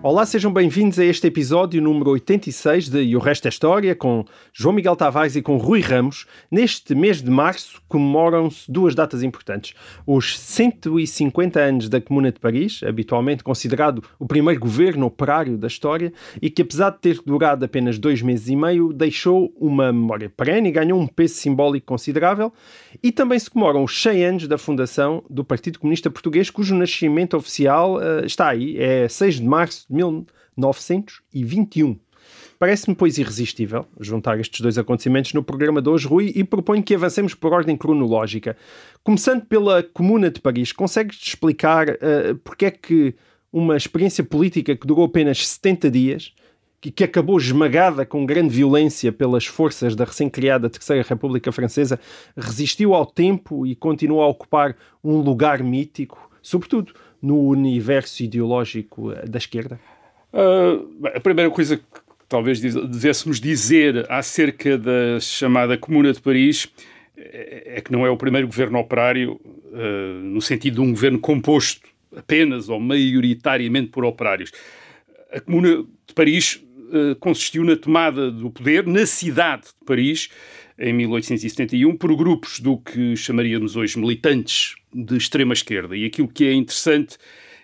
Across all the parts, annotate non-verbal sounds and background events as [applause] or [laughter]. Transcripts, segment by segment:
Olá, sejam bem-vindos a este episódio número 86 de E o Resto é História, com João Miguel Tavares e com Rui Ramos. Neste mês de março comemoram-se duas datas importantes. Os 150 anos da Comuna de Paris, habitualmente considerado o primeiro governo operário da história, e que apesar de ter durado apenas dois meses e meio, deixou uma memória perene e ganhou um peso simbólico considerável. E também se comemoram os 100 anos da fundação do Partido Comunista Português, cujo nascimento oficial eh, está aí, é 6 de março de 1921. Parece-me, pois, irresistível juntar estes dois acontecimentos no programa de hoje, Rui, e proponho que avancemos por ordem cronológica. Começando pela Comuna de Paris, consegues explicar uh, porque é que uma experiência política que durou apenas 70 dias, que, que acabou esmagada com grande violência pelas forças da recém-criada Terceira República Francesa, resistiu ao tempo e continua a ocupar um lugar mítico, sobretudo no universo ideológico eh, da esquerda? Uh, a primeira coisa que talvez devêssemos dizer acerca da chamada Comuna de Paris é é que não é o primeiro governo operário, uh, no sentido de um governo composto apenas ou maioritariamente por operários. A Comuna de Paris uh, consistiu na tomada do poder na cidade de Paris em 1871 por grupos do que chamaríamos hoje militantes de extrema esquerda. E aquilo que é interessante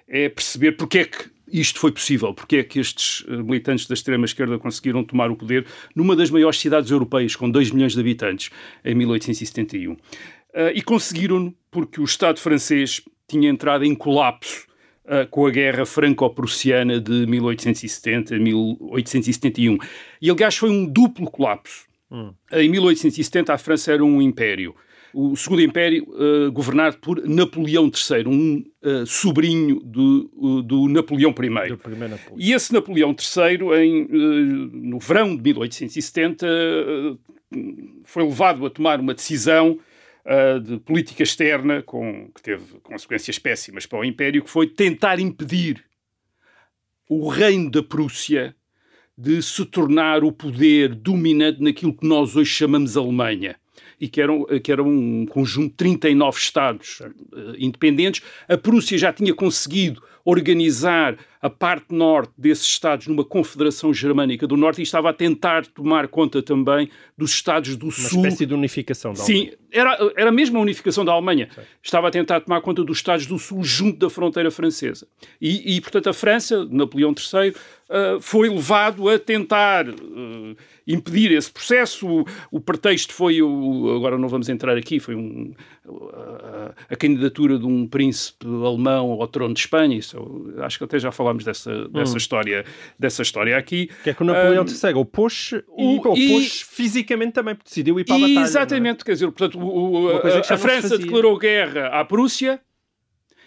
é perceber porque é que isto foi possível, porque é que estes eh, militantes da extrema esquerda conseguiram tomar o poder numa das maiores cidades europeias, com 2 milhões de habitantes, em 1871. Eh, e conseguiram-no porque o Estado francês tinha entrado em colapso eh, com a Guerra Franco-Prussiana de 1870 a 1871. E, aliás, foi um duplo colapso. Em 1870, a França era um império. O Segundo Império, eh, governado por Napoleão III, um eh, sobrinho do, uh, do Napoleão I. Do primeiro Napoleão. E esse Napoleão III, em, eh, no verão de 1870, eh, foi levado a tomar uma decisão de política externa com, que teve consequências péssimas para o Império, que foi tentar impedir o reino da Prússia de se tornar o poder dominante naquilo que nós hoje chamamos Alemanha. E que era, um- que era um conjunto de 39 Estados eh, independentes. A Prússia já tinha conseguido organizar a parte norte desses Estados numa confederação germânica do norte e estava a tentar tomar conta também dos Estados do Uma sul. espécie de unificação da Sim, era, era mesmo a unificação da Alemanha. Estava a tentar tomar conta dos Estados do Sul junto da fronteira francesa. E, e, portanto, a França, Napoleão III, ah, foi levado a tentar ah, impedir esse processo. O, o pretexto foi, o, agora não vamos entrar aqui, foi um, a, a candidatura de um príncipe alemão ao trono de Espanha. Isso, acho que até já falámos dessa, dessa, história, dessa história aqui. Que é que o Napoleão Ah, III opôs-se e o- opôs e- fisicamente também, decidiu ir para a batalha. é? Exatamente, quer dizer, portanto, o- o- a, se França declarou guerra à Prússia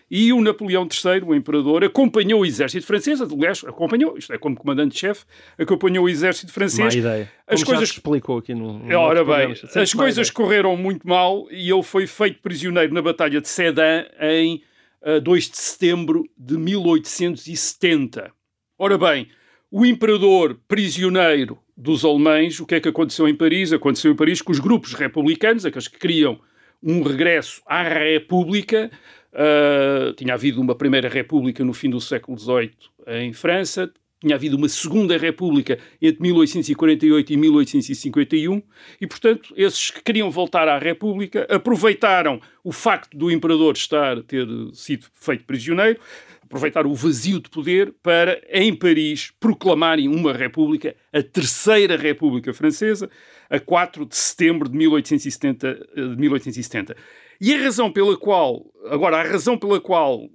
e o Napoleão III, o imperador, acompanhou o exército francês, aliás, acompanhou, isto é, como comandante-chefe, acompanhou o exército Má francês. ideia. As Como coisas explicou aqui no. no Ora nosso programa. bem, as má coisas ideia. correram muito mal e ele foi feito prisioneiro na Batalha de Sedan em ah, 2 de setembro de 1870. Ora bem, o imperador prisioneiro dos alemães, o que é que aconteceu em Paris? Aconteceu em Paris que os grupos republicanos, aqueles que queriam um regresso à República, ah, tinha havido uma primeira República no fim do século XVIII em França, tinha havido uma segunda república entre 1848 e 1851 e, portanto, esses que queriam voltar à república aproveitaram o facto do imperador estar ter sido feito prisioneiro, aproveitaram o vazio de poder para, em Paris, proclamarem uma república, a terceira república francesa, a 4 de setembro de 1870. eh, de 1870. E a razão pela qual, agora, a razão pela qual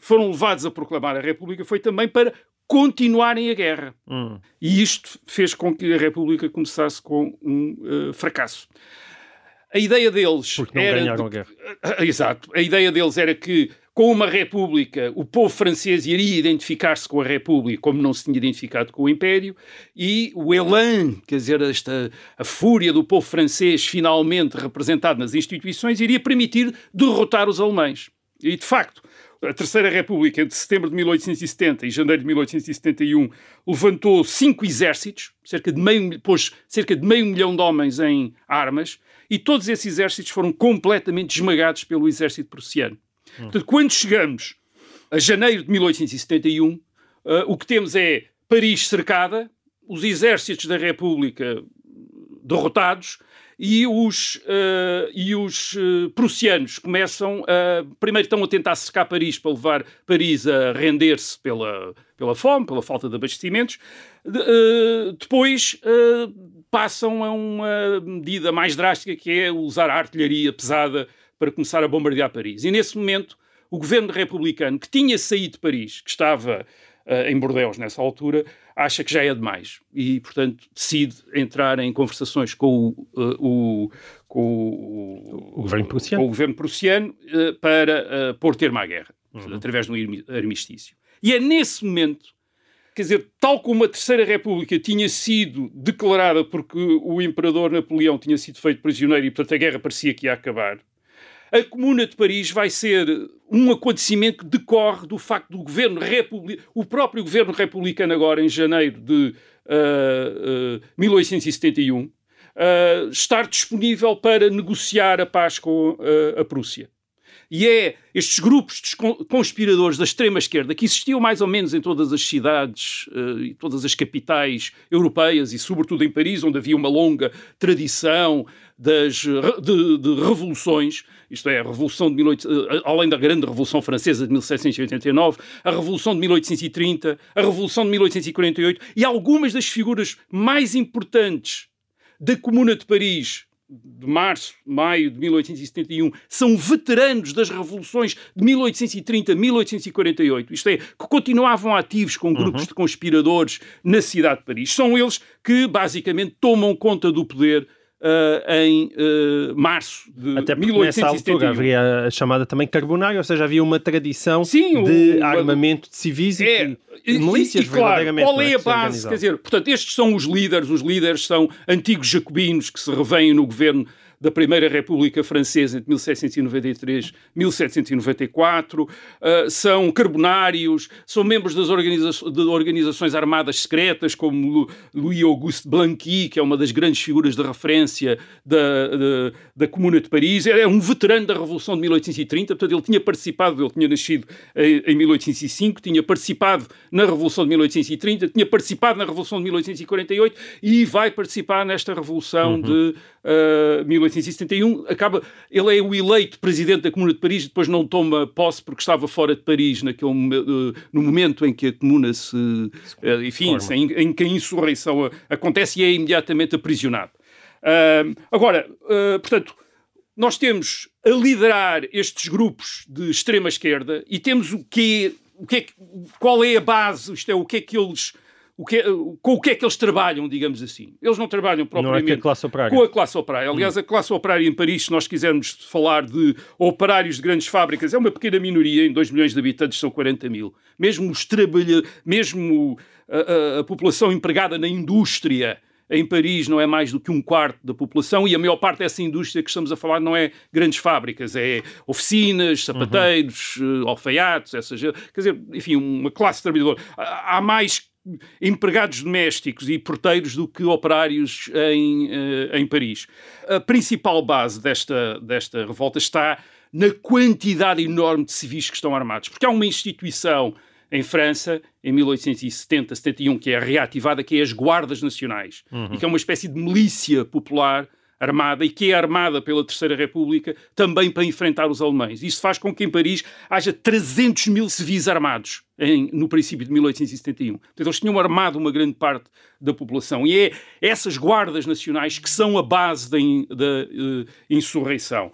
foram levados a proclamar a república foi também para continuarem a guerra. Hum. E isto fez com que a República começasse com um eh, fracasso. A ideia deles Porque não era ganharam de- a guerra. Exato. A ideia deles era que com uma república, o povo francês iria identificar-se com a república como não se tinha identificado com o império, e o elan, quer dizer, esta, a fúria do povo francês finalmente representado nas instituições, iria permitir derrotar os alemães. E, de facto, a Terceira República, entre setembro de 1870 e janeiro de 1871, levantou cinco exércitos, cerca de meio, pôs cerca de meio milhão de homens em armas, e todos esses exércitos foram completamente esmagados pelo exército prussiano. Portanto, quando chegamos a janeiro de 1871, uh, o que temos é Paris cercada, os exércitos da República derrotados e os, uh, e os uh, prussianos começam a. Primeiro estão a tentar cercar Paris para levar Paris a render-se pela, pela fome, pela falta de abastecimentos. De, uh, depois passam a uma medida mais drástica que é usar a artilharia pesada para começar a bombardear Paris. E nesse momento, o governo republicano, que tinha saído de Paris, que estava em Bordeaux nessa altura, acha que já é demais e, portanto, decide entrar em conversações com o, uh, o com o, o, governo prussiano, o governo prussiano uh, para pôr termo à guerra, uhum. através de um armistício. E é nesse momento quer dizer, tal como a Terceira República tinha sido declarada porque o imperador Napoleão tinha sido feito prisioneiro e, portanto, a guerra parecia que ia acabar, a Comuna de Paris vai ser um acontecimento que decorre do facto do governo republicano, o próprio governo republicano agora em janeiro de uh, uh, 1871, uh, estar disponível para negociar a paz com uh, a Prússia. E é estes grupos conspiradores da extrema-esquerda que existiam mais ou menos em todas as cidades uh, e todas as capitais europeias e, sobretudo, em Paris, onde havia uma longa tradição das, de, de revoluções, isto é, a Revolução de 18, eh, além da grande Revolução Francesa de 1789, a Revolução de 1830, a Revolução de 1848 e algumas das figuras mais importantes da Comuna de Paris de março, maio de 1871, são veteranos das revoluções de 1830, 1848, isto é, que continuavam ativos com grupos uhum. de conspiradores na cidade de Paris. São eles que, basicamente, tomam conta do poder Uh, em uh, março de Até 1871. nessa altura havia a chamada também carbonária, ou seja, havia uma tradição Sim, de o, armamento de civis é, e, milícias e, e, verdadeiramente. Claro, qual é a base? Quer dizer, portanto, estes são os líderes, os líderes são antigos jacobinos que se revêem no governo da Primeira República Francesa entre 1793 e 1794, uh, são carbonários, são membros das organiza de organizações armadas secretas, como Louis Auguste Blanqui, que é uma das grandes figuras de referência da, da, da Comuna de Paris, é um veterano da Revolução de 1830, portanto ele tinha participado, ele tinha nascido em, em 1805, tinha participado na Revolução de 1830, tinha participado na Revolução de 1848 e vai participar nesta Revolução uhum. de uh, 1871, acaba, ele é o eleito presidente da Comuna de Paris, depois não toma posse porque estava fora de Paris naquele, uh, no momento em que a Comuna se, uh, enfim, se, em, em, que a insurreição acontece e é imediatamente aprisionado. Agora, portanto, nós temos a liderar estes grupos de extrema esquerda e temos o que, o que é, qual é a base, isto é, o que é que eles o que é, com o que é que eles trabalham, digamos assim. Eles não trabalham propriamente não é com a classe operária. Com a classe operária. Aliás, hum. a classe operária em Paris, se nós quisermos falar de operários de grandes fábricas, é uma pequena minoria, em 2 milhões de habitantes são 40 mil. Mesmo os trabalhadores, mesmo a, a, a população empregada na indústria, em Paris não é mais do que um quarto da população e a maior parte dessa indústria que estamos a falar não é grandes fábricas, é oficinas, sapateiros, uhum. alfaiates, essas, quer dizer, enfim, uma classe trabalhadora. Há mais empregados domésticos e porteiros do que operários em, uh, em Paris. A principal base desta, desta revolta está na quantidade enorme de civis que estão armados, porque há uma instituição em França, em 1870, 71, que é reativada, que é as Guardas Nacionais, uhum. e que é uma espécie de milícia popular armada e que é armada pela Terceira República também para enfrentar os alemães. Isso faz com que em Paris haja 300 mil civis armados em, no princípio de 1871. Portanto, eles tinham armado uma grande parte da população. E é essas guardas nacionais que são a base da, da uh, insurreição.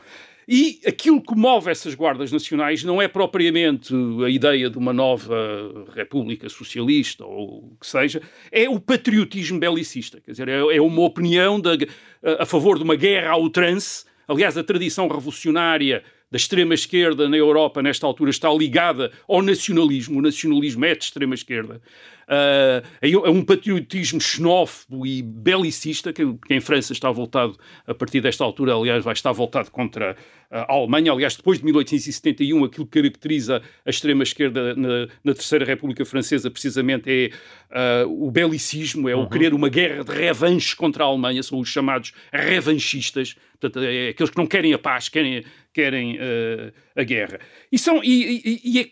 E aquilo que move essas guardas nacionais não é propriamente a ideia de uma nova república socialista ou o que seja, é o patriotismo belicista. Quer dizer, é, é uma opinião de, a favor de uma guerra ao trance. Aliás, a tradição revolucionária da extrema-esquerda na Europa, nesta altura, está ligada ao nacionalismo. O nacionalismo é de extrema-esquerda. Uh, é um patriotismo xenófobo e belicista, que, que, em França está voltado, a partir desta altura, aliás, vai estar voltado contra a Alemanha. Aliás, depois de 1871, aquilo que caracteriza a extrema-esquerda na, na, Terceira República Francesa, precisamente, é uh, o belicismo, é uhum. o querer uma guerra de revanche contra a Alemanha, são os chamados revanchistas, portanto, é aqueles que não querem a paz, querem querem uh, a guerra. E, são, e, e, é,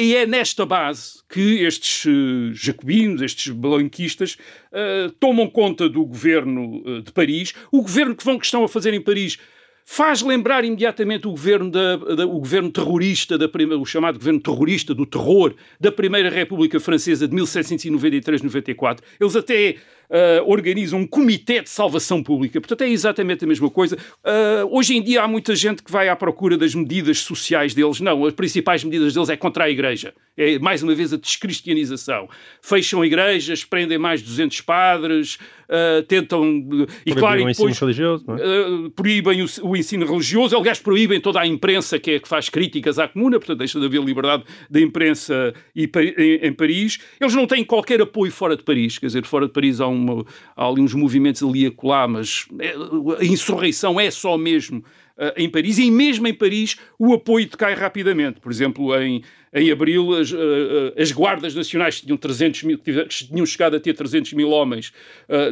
e, é, nesta base que estes uh, jacobinos, estes blanquistas, uh, tomam conta do governo de Paris. O governo que, vão, que estão a fazer em Paris faz lembrar imediatamente o governo, da, da, o governo terrorista, da, o chamado governo terrorista do terror da Primeira República Francesa de 1793-94. Eles até uh, organizam um comitê de salvação pública. Portanto, é exatamente a mesma coisa. Uh, hoje em dia há muita gente que vai à procura das medidas sociais deles. Não, as principais medidas deles é contra a Igreja. É, mais uma vez, a descristianização. Fecham igrejas, prendem mais de 200 padres, uh, tentam... E, claro, o ensino religioso, não é? proíbem o, o, ensino religioso. Aliás, proíbem toda a imprensa que, é, que faz críticas à comuna, portanto, deixa de haver liberdade da imprensa em, em Paris. Eles não têm qualquer apoio fora de Paris. Quer dizer, fora de Paris há um uma, há ali uns movimentos ali a colar, mas a insurreição é só mesmo uh, em Paris, e mesmo em Paris o apoio decai rapidamente. Por exemplo, em, em abril, as, uh, as guardas nacionais que tinham, 300 mil, que tinham chegado a ter 300 mil homens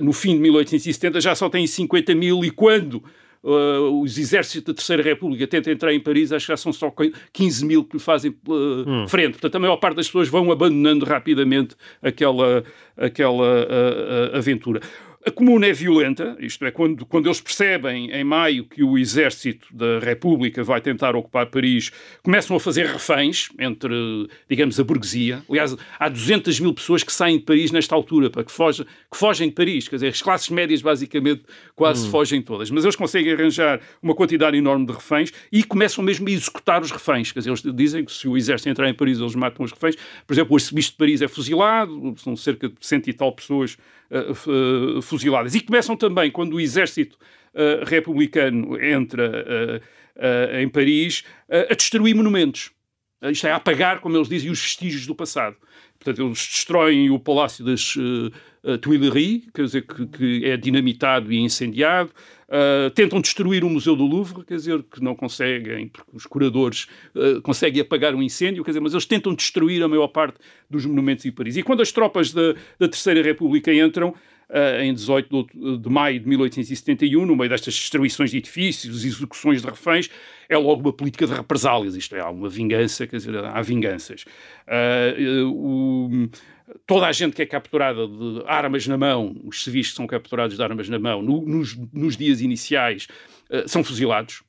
no fim de 1870 já só têm 50 mil, e quando Uh, os exércitos da Terceira República tentam entrar em Paris, acho que já são só 15 mil que lhe fazem uh, hum. frente. Portanto, a maior parte das pessoas vão abandonando rapidamente aquela, aquela uh, aventura. A Comuna é violenta, isto é, quando, quando eles percebem em maio que o exército da República vai tentar ocupar Paris, começam a fazer reféns entre, digamos, a burguesia. Aliás, há 200 mil pessoas que saem de Paris nesta altura, para que, foge, que fogem de Paris. Quer dizer, as classes médias, basicamente, quase hum. fogem todas. Mas eles conseguem arranjar uma quantidade enorme de reféns e começam mesmo a executar os reféns. Quer dizer, eles dizem que se o exército entrar em Paris, eles matam os reféns. Por exemplo, o arcebispo de Paris é fuzilado, são cerca de cento e tal pessoas uh, fuziladas. E começam também, quando o exército uh, republicano entra em Paris, a destruir monumentos. Isto é, a apagar, como eles dizem, os vestígios do passado. Portanto, eles destroem o Palácio das uh, Tuileries, quer dizer, que, que, é dinamitado e incendiado. Uh, tentam destruir o Museu do Louvre, quer dizer, que não conseguem, porque os curadores uh, conseguem apagar um incêndio, quer dizer, mas eles tentam destruir a maior parte dos monumentos em Paris. E quando as tropas da, da Terceira República entram, Uh, em 18 de, de, maio de 1871, no meio destas destruições de edifícios, execuções de reféns, é logo uma política de represálias, isto é, há uma vingança, quer dizer, há vinganças. Uh, o, toda a gente que é capturada de armas na mão, os civis que são capturados de armas na mão, no, nos, nos, dias iniciais, uh, são fuzilados.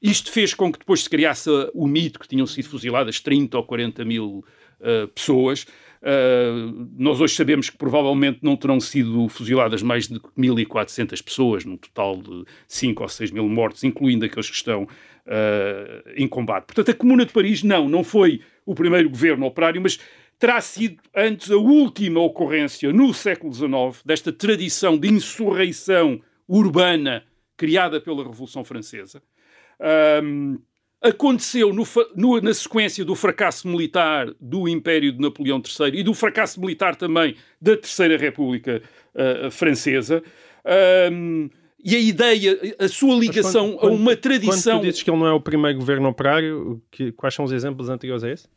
Isto fez com que depois se criasse o mito que tinham sido fuziladas 30 ou 40 mil uh, pessoas. Uh, nós hoje sabemos que provavelmente não terão sido fuziladas mais de 1.400 pessoas, num total de 5 ou 6 mil mortos, incluindo aqueles que estão uh, em combate. Portanto, a Comuna de Paris, não, não foi o primeiro governo operário, mas terá sido antes a última ocorrência no século XIX desta tradição de insurreição urbana criada pela Revolução Francesa. Um, aconteceu no, no, na sequência do fracasso militar do Império de Napoleão III e do fracasso militar também da Terceira República uh, Francesa. Um, e a ideia, a sua ligação quando, quando, a uma tradição. Quando tu dizes que ele não é o primeiro governo operário, que, quais são os exemplos anteriores a esse?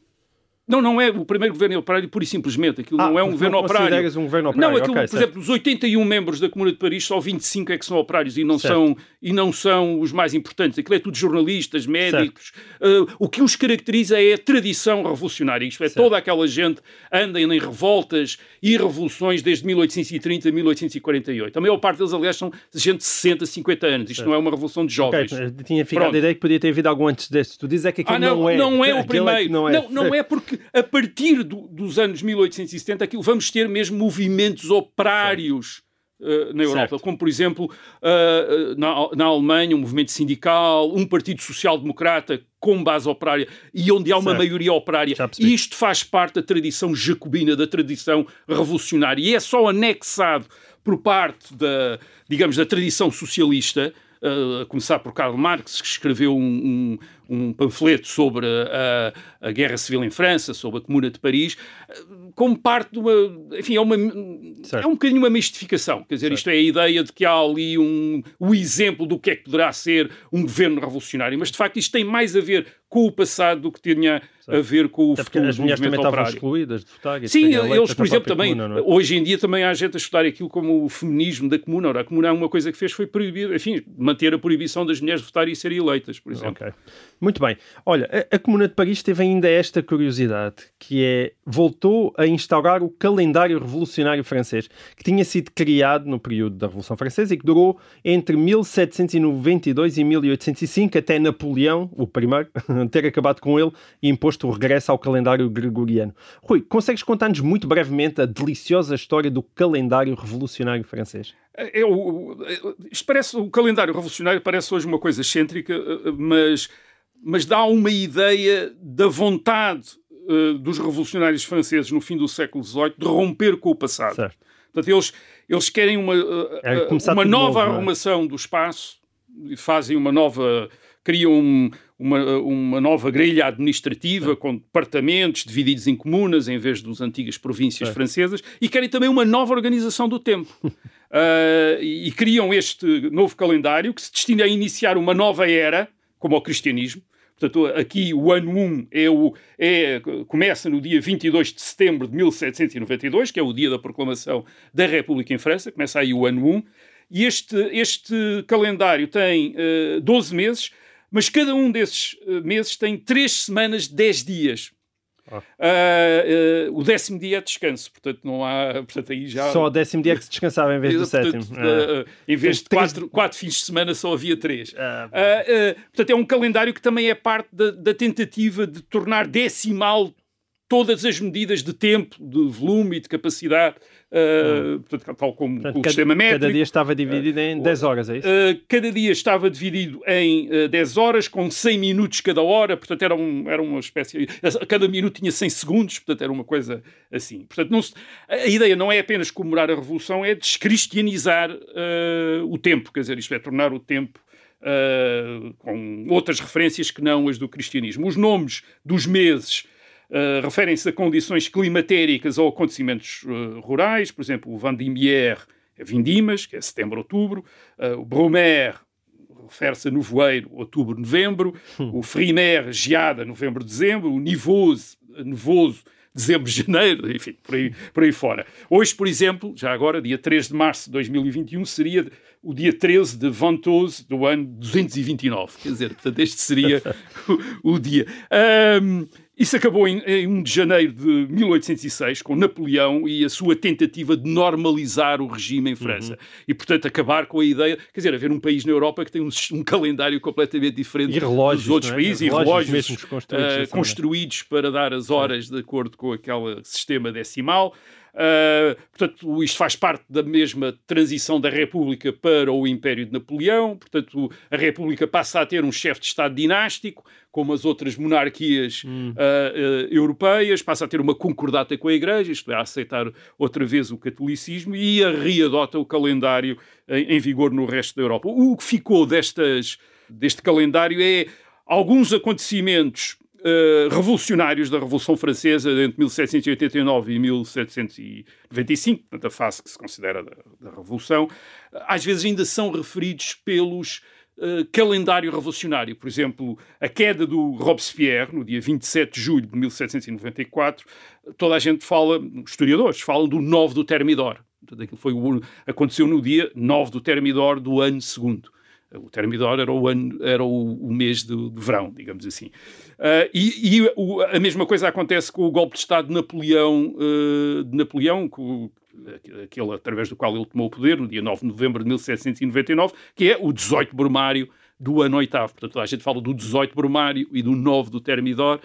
Não, não é o primeiro governo operário, pura e simplesmente. Aquilo ah, não é um governo operário. um governo operário. Não, aquilo, okay, por certo. exemplo, dos 81 membros da Comuna de Paris, só 25 é que são operários e não, são, e não são os mais importantes. Aquilo é tudo jornalistas, médicos. Uh, o que os caracteriza é a tradição revolucionária. Isto é, certo. toda aquela gente anda em revoltas e revoluções desde 1830 a 1848. A maior parte deles, aliás, são gente de 60, 50 anos. Isto não é uma revolução de jovens. Okay, tinha ficado Pronto. a ideia que podia ter havido algum antes deste. Tu dizes é que aquilo ah, não, não é. Não é o primeiro. É não, é. Não, não é porque a partir do, dos anos 1870, aquilo, vamos ter mesmo movimentos operários uh, na Europa, certo. como por exemplo uh, na, na Alemanha, um movimento sindical, um partido social-democrata com base operária e onde há uma certo. maioria operária. E isto faz parte da tradição jacobina, da tradição revolucionária. E é só anexado por parte da, digamos, da tradição socialista a começar por Karl Marx, que escreveu um, um, um panfleto sobre a, a, Guerra Civil em França, sobre a Comuna de Paris, como parte de uma. Enfim, é, uma, é um bocadinho uma mistificação. Quer dizer, certo. isto é a ideia de que há ali um, o exemplo do que é que poderá ser um governo revolucionário, mas de facto isto tem mais a ver com o passado do que tinha a ver com o Até futuro as mulheres também estavam excluídas de votar. Sim, eles, por exemplo, também, comuna, é? hoje em dia também há gente a estudar aquilo como o feminismo da comuna. Ora, a comuna, uma coisa que fez foi proibir, enfim, manter a proibição das mulheres de votar e serem eleitas, por exemplo. Ok. Muito bem. Olha, a, a Comuna de Paris teve ainda esta curiosidade, que é, voltou a instaurar o calendário revolucionário francês, que tinha sido criado no período da Revolução Francesa e que durou entre 1792 e 1805, até Napoleão, o primeiro, [laughs] ter acabado com ele e imposto o regresso ao calendário gregoriano. Rui, consegues contar-nos muito brevemente a deliciosa história do calendário revolucionário francês? É, é, é, isto parece, o calendário revolucionário parece hoje uma coisa excêntrica, eh, mas mas dá uma ideia da vontade uh, dos revolucionários franceses no fim do século XVIII de romper com o passado. Certo. Portanto, eles, eles querem uma, uh, é uma nova novo, arrumação é? do espaço, fazem uma nova. criam um, uma, uma nova grelha administrativa com departamentos divididos em comunas em vez das antigas províncias francesas e querem também uma nova organização do tempo. uh, [laughs] e, e criam este novo calendário que se destina a iniciar uma nova era, como o cristianismo, Portanto, aqui o ano 1 é o, é, começa no dia 22 de setembro de 1792, que é o dia da proclamação da República em França, começa aí o ano 1. E este, este calendário tem uh, eh, 12 meses, mas cada um desses uh, meses tem 3 semanas, 10 dias. Uh, uh, o décimo dia é descanso, portanto não há. [laughs] Portanto, aí já... Só o décimo dia é que se descansava em vez do portanto, sétimo. Uh, em vez de três... quatro, quatro fins de semana só havia três. Ah, portanto, é um calendário que também é parte da, da tentativa de tornar decimal todas as medidas de tempo, de volume e de capacidade, uh, portanto, tal como portanto, o cada, sistema métrico. Cada dia estava dividido em 10 horas, é isso? Uh, cada dia estava dividido em uh, 10 horas, com 100 minutos cada hora, portanto era, um, era uma espécie... Cada minuto tinha 100 segundos, portanto era uma coisa assim. Portanto, não se, a ideia não é apenas comemorar a Revolução, é descristianizar uh, o tempo, quer dizer, isto é, tornar o tempo Uh, com outras referências que não as do cristianismo. Os nomes dos meses uh, referem-se a condições climatéricas ou acontecimentos uh, rurais, por exemplo, o Vendimiaire é vindimas, que é setembro-outubro, uh, o Brumaire refere-se a nevoeiro, outubro-novembro, hum. o Frimaire, geada, novembro-dezembro, o Nivoso, nevoso, dezembro-janeiro, [laughs] enfim, por aí, por aí fora. Hoje, por exemplo, já agora, dia 3 de março de 2021, seria o dia 13 de Ventose do ano 229. Quer dizer, portanto, este seria [laughs] o, o dia. Um, isso acabou em, em 1 de janeiro de 1806, com Napoleão e a sua tentativa de normalizar o regime em França. Uhum. E, portanto, acabar com a ideia, quer dizer, haver um país na Europa que tem um, um calendário completamente diferente relógios, dos outros é? países, e relógios, uh, construídos para dar as horas de acordo com aquele sistema decimal. Uh, portanto, isto faz parte da mesma transição da República para o Império de Napoleão. Portanto, a República passa a ter um chefe de Estado dinástico, como as outras monarquias hum. uh, uh, europeias, passa a ter uma concordata com a Igreja, isto é, a aceitar outra vez o catolicismo e a readota o calendário em, em vigor no resto da Europa. O que ficou destas, deste calendário é alguns acontecimentos uh, revolucionários da Revolução Francesa entre 1789 e 1795, portanto, a fase que se considera da, da Revolução, às vezes ainda são referidos pelos Uh, calendário revolucionário. Por exemplo, a queda do Robespierre, no dia 27 de julho de 1794, toda a gente fala, historiadores, falam do 9 do Termidor. Portanto, foi o, aconteceu no dia 9 do Termidor do ano segundo. O Termidor era o, ano, era o, o mês de, de, verão, digamos assim. Uh, e, e o, a mesma coisa acontece com o golpe de Estado de Napoleão, uh, de Napoleão aquele através do qual ele tomou o poder, no dia 9 de novembro de 1799, que é o 18 Brumário do ano oitavo. Portanto, a gente fala do 18 Brumário e do 9 do Termidor.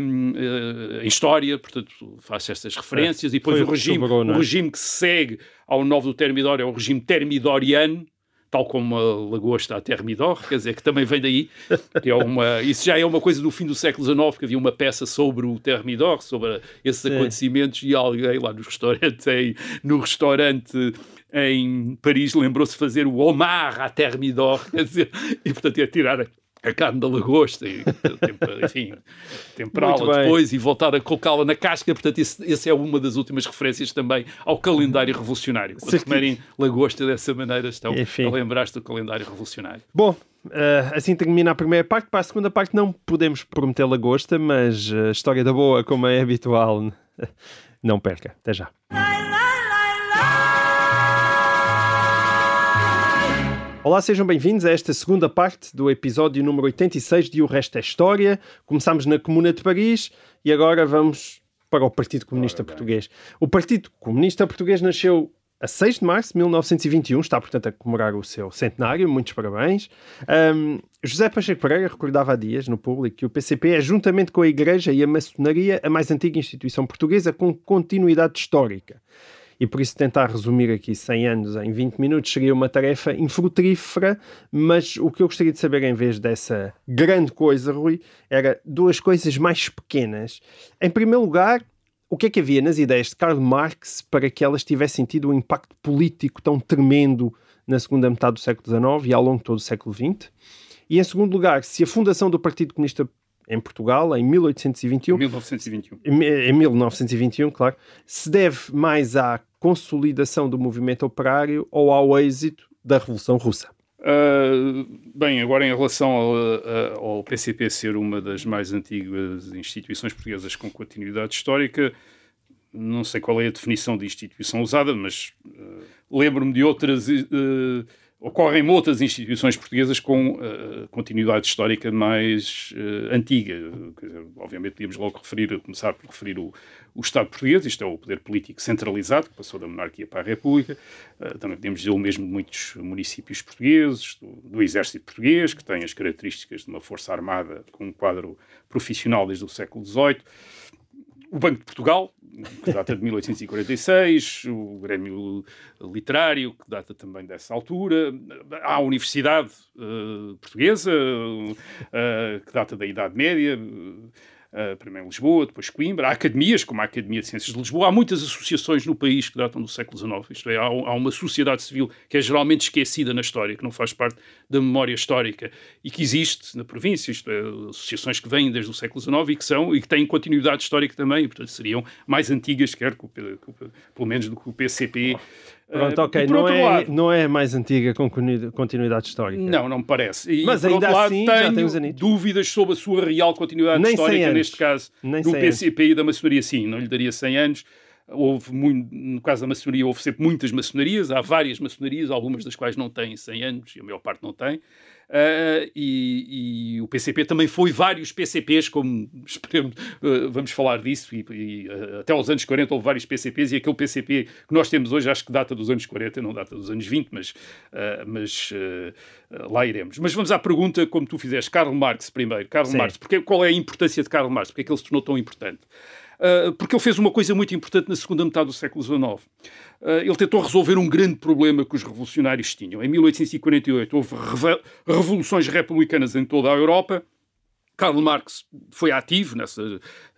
Um, uh, em história, portanto, faço estas referências, é, e depois o regime, é? o regime que se segue ao 9 do Termidor é o regime termidoriano, tal como a lagosta a Termidor, quer dizer, que também vem daí, que é uma, isso já é uma coisa do fim do século XIX, que havia uma peça sobre o Termidor, sobre esses Sim. acontecimentos, e alguém lá no restaurante, em, no restaurante em Paris lembrou-se de fazer o Omar a Termidor, quer dizer, e portanto ia tirar a carne da lagosta, e, [laughs] enfim, temperá-la depois e voltar a colocá-la na casca. Portanto, esse, é uma das últimas referências também ao calendário revolucionário. Quando comerem lagosta dessa maneira, estão enfim. a lembrar-se do calendário revolucionário. Bom, Uh, assim termina a primeira parte. Para a segunda parte, não podemos prometer lagosta, mas a história da boa, como é habitual, [laughs] não perca. Até já. Olá, sejam bem-vindos a esta segunda parte do episódio número 86 de O Resto é História. Começámos na Comuna de Paris e agora vamos para o Partido Comunista Português. O Partido Comunista Português nasceu a 6 de março de 1921, está portanto a comemorar o seu centenário, muitos parabéns. Um, José Pacheco Pereira recordava há dias no público que o PCP é, juntamente com a Igreja e a Maçonaria, a mais antiga instituição portuguesa com continuidade histórica e por isso tentar resumir aqui 100 anos em 20 minutos seria uma tarefa infrutífera, mas o que eu gostaria de saber em vez dessa grande coisa, Rui, era duas coisas mais pequenas. Em primeiro lugar, o que é que havia nas ideias de Karl Marx para que elas tivessem tido um impacto político tão tremendo na segunda metade do século XIX e ao longo de todo o século XX? E em segundo lugar, se a fundação do Partido Comunista em Portugal, em 1821. 1921. Em 1921, claro. Se deve mais à consolidação do movimento operário ou ao êxito da Revolução Russa? Uh, bem, agora em relação ao, ao, PCP ser uma das mais antigas instituições portuguesas com continuidade histórica, não sei qual é a definição de instituição usada, mas uh, lembro-me de outras uh, ocorrem outras instituições portuguesas com uh, continuidade histórica mais uh, antiga. Dizer, obviamente, podíamos logo referir, começar por referir o, o, Estado português, isto é o poder político centralizado, que passou da monarquia para a República. Uh, também podemos dizer o mesmo de muitos municípios portugueses, do, do, Exército português, que tem as características de uma força armada com um quadro profissional desde o século XVIII o Banco de Portugal, que data de 1846, o Grêmio Literário, que data também dessa altura, a Universidade uh, Portuguesa, uh, que data da Idade Média, uh, primeiro em Lisboa, depois Coimbra, há academias, como a Academia de Ciências de Lisboa, há muitas associações no país que datam do século XIX, isto é, há, há, uma sociedade civil que é geralmente esquecida na história, que não faz parte da memória histórica e que existe na província, isto é, associações que vêm desde o século XIX e que são, e que têm continuidade histórica também, e, portanto seriam mais antigas, quer que, que, pelo menos do que o PCP. Pronto, uh, ok, não é, lado, não é mais antiga com continuidade histórica. Não, não me parece. E, Mas ainda lado, assim já temos dúvidas sobre a sua real continuidade Nem histórica, neste caso, Nem do PCP anos. e da maçonaria, sim, não lhe daria 100 anos. Houve, muito, no caso da maçonaria, houve sempre muitas maçonarias, há várias maçonarias, algumas das quais não têm 100 anos, e a maior parte não tem. Uh, e, e, o PCP também foi vários PCPs, como [laughs] esperemos, uh, vamos falar disso, e, e uh, até aos anos 40 houve vários PCPs, e aquele PCP que nós temos hoje acho que data dos anos 40, não data dos anos 20, mas, mas lá iremos. Mas vamos à pergunta, como tu fizeste, Karl Marx primeiro. Karl Sim. Marx, porque, qual é a importância de Karl Marx? Porque é que ele se tornou tão importante? Uh, porque ele fez uma coisa muito importante na segunda metade do século XIX. Uh, ele tentou resolver um grande problema que os revolucionários tinham. Em 1848 houve revoluções republicanas em toda a Europa. Karl Marx foi ativo nessa,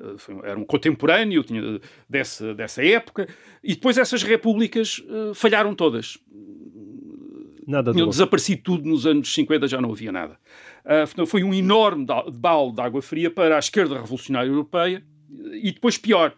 ah, era um contemporâneo tinha, dessa, dessa época, e depois essas repúblicas falharam todas. Nada Tinham desaparecido tudo nos anos 50, já não havia nada. Uh, foi um enorme balde de água fria para a esquerda revolucionária europeia, e depois pior.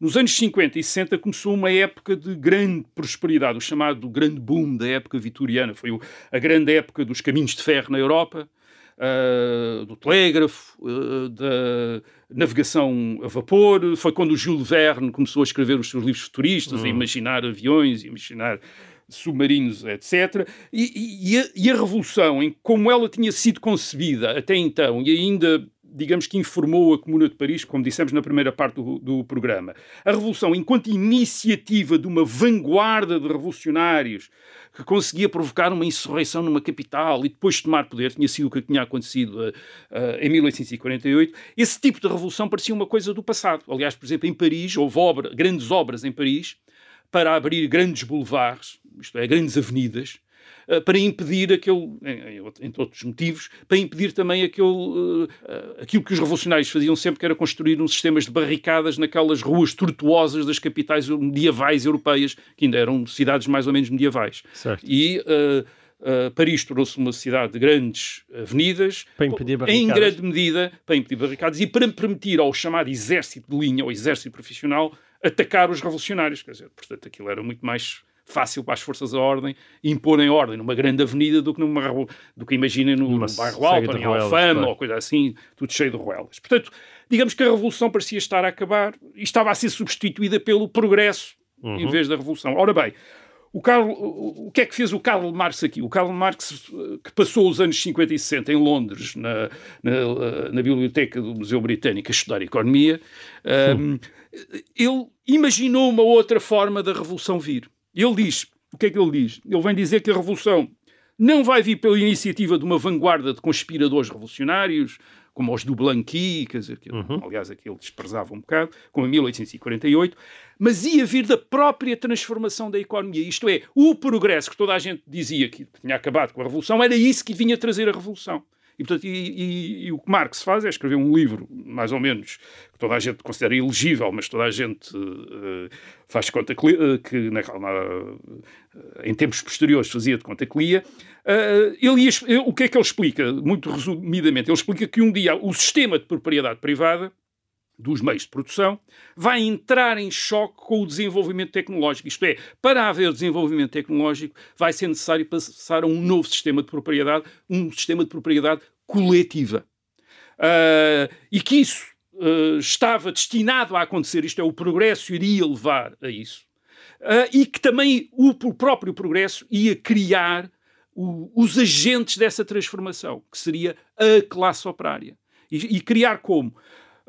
Nos anos 50 e 60 começou uma época de grande prosperidade, o chamado grande boom da época vitoriana. Foi a grande época dos caminhos de ferro na Europa, uh, do telégrafo, uh, da navegação a vapor. Foi quando o Jules Verne começou a escrever os seus livros futuristas, a hum. imaginar aviões, a imaginar submarinos, etc. E, e, a, e, a, revolução, em como ela tinha sido concebida até então, e ainda digamos que informou a Comuna de Paris, como dissemos na primeira parte do, do, programa. A Revolução, enquanto iniciativa de uma vanguarda de revolucionários que conseguia provocar uma insurreição numa capital e depois tomar poder, tinha sido o que tinha acontecido uh, uh, em 1848, esse tipo de revolução parecia uma coisa do passado. Aliás, por exemplo, em Paris, houve obra, grandes obras em Paris para abrir grandes boulevards, isto é, grandes avenidas, para impedir aquele, entre outros motivos, para impedir também aquele, eh, aquilo que os revolucionários faziam sempre, que era construir uns sistemas de barricadas naquelas ruas tortuosas das capitais medievais europeias, que ainda eram cidades mais ou menos medievais. Certo. E uh, Paris tornou-se uma cidade de grandes avenidas, em grande medida para impedir barricadas e para permitir ao chamado exército de linha, ou exército profissional, atacar os revolucionários. Quer dizer, portanto, aquilo era muito mais fácil para as forças da ordem imporem ordem numa grande avenida do que, numa, do que imaginem no, no bairro Alto, em Alfama, claro. ou coisa assim, tudo cheio de ruelas. Portanto, digamos que a revolução parecia estar a acabar e estava a ser substituída pelo progresso Uhum. em vez da revolução. Ora bem, o, Karl, o que é que fez o Karl Marx aqui? O Karl Marx, eh, que passou os anos 50 e 60 em Londres, na, na, eh, na biblioteca do Museu Britânico, a estudar economia, [laughs] ehm, ele imaginou uma outra forma da revolução vir. Ele diz, o que é que ele diz? Ele vem dizer que a revolução não vai vir pela iniciativa de uma vanguarda de conspiradores revolucionários, como os do Blanqui, quer dizer, que, aliás, aquele desprezava um bocado, como em 1848, mas ia vir da própria transformação da economia. Isto é, o progresso que toda a gente dizia que tinha acabado com a Revolução, era isso que vinha trazer a Revolução. E, portanto, e, e- e o que Marx faz é escrever um livro, mais ou menos, que toda a gente considera elegível, mas toda a gente eh, faz conta que, eh, que na, na- em tempos posteriores fazia de conta que lia. Eh, ele ia eh, o que é que ele explica? Muito resumidamente, ele explica que um dia o sistema de propriedade privada dos meios de produção vai entrar em choque com o desenvolvimento tecnológico. Isto é, para haver desenvolvimento tecnológico, vai ser necessário passar a um novo sistema de propriedade, um sistema de propriedade coletiva. Ah, e que isso ah, estava destinado a acontecer, isto é, o progresso iria levar a isso, Ah, e que também o, o próprio progresso ia criar o- os agentes dessa transformação, que seria a classe operária. E, e criar como?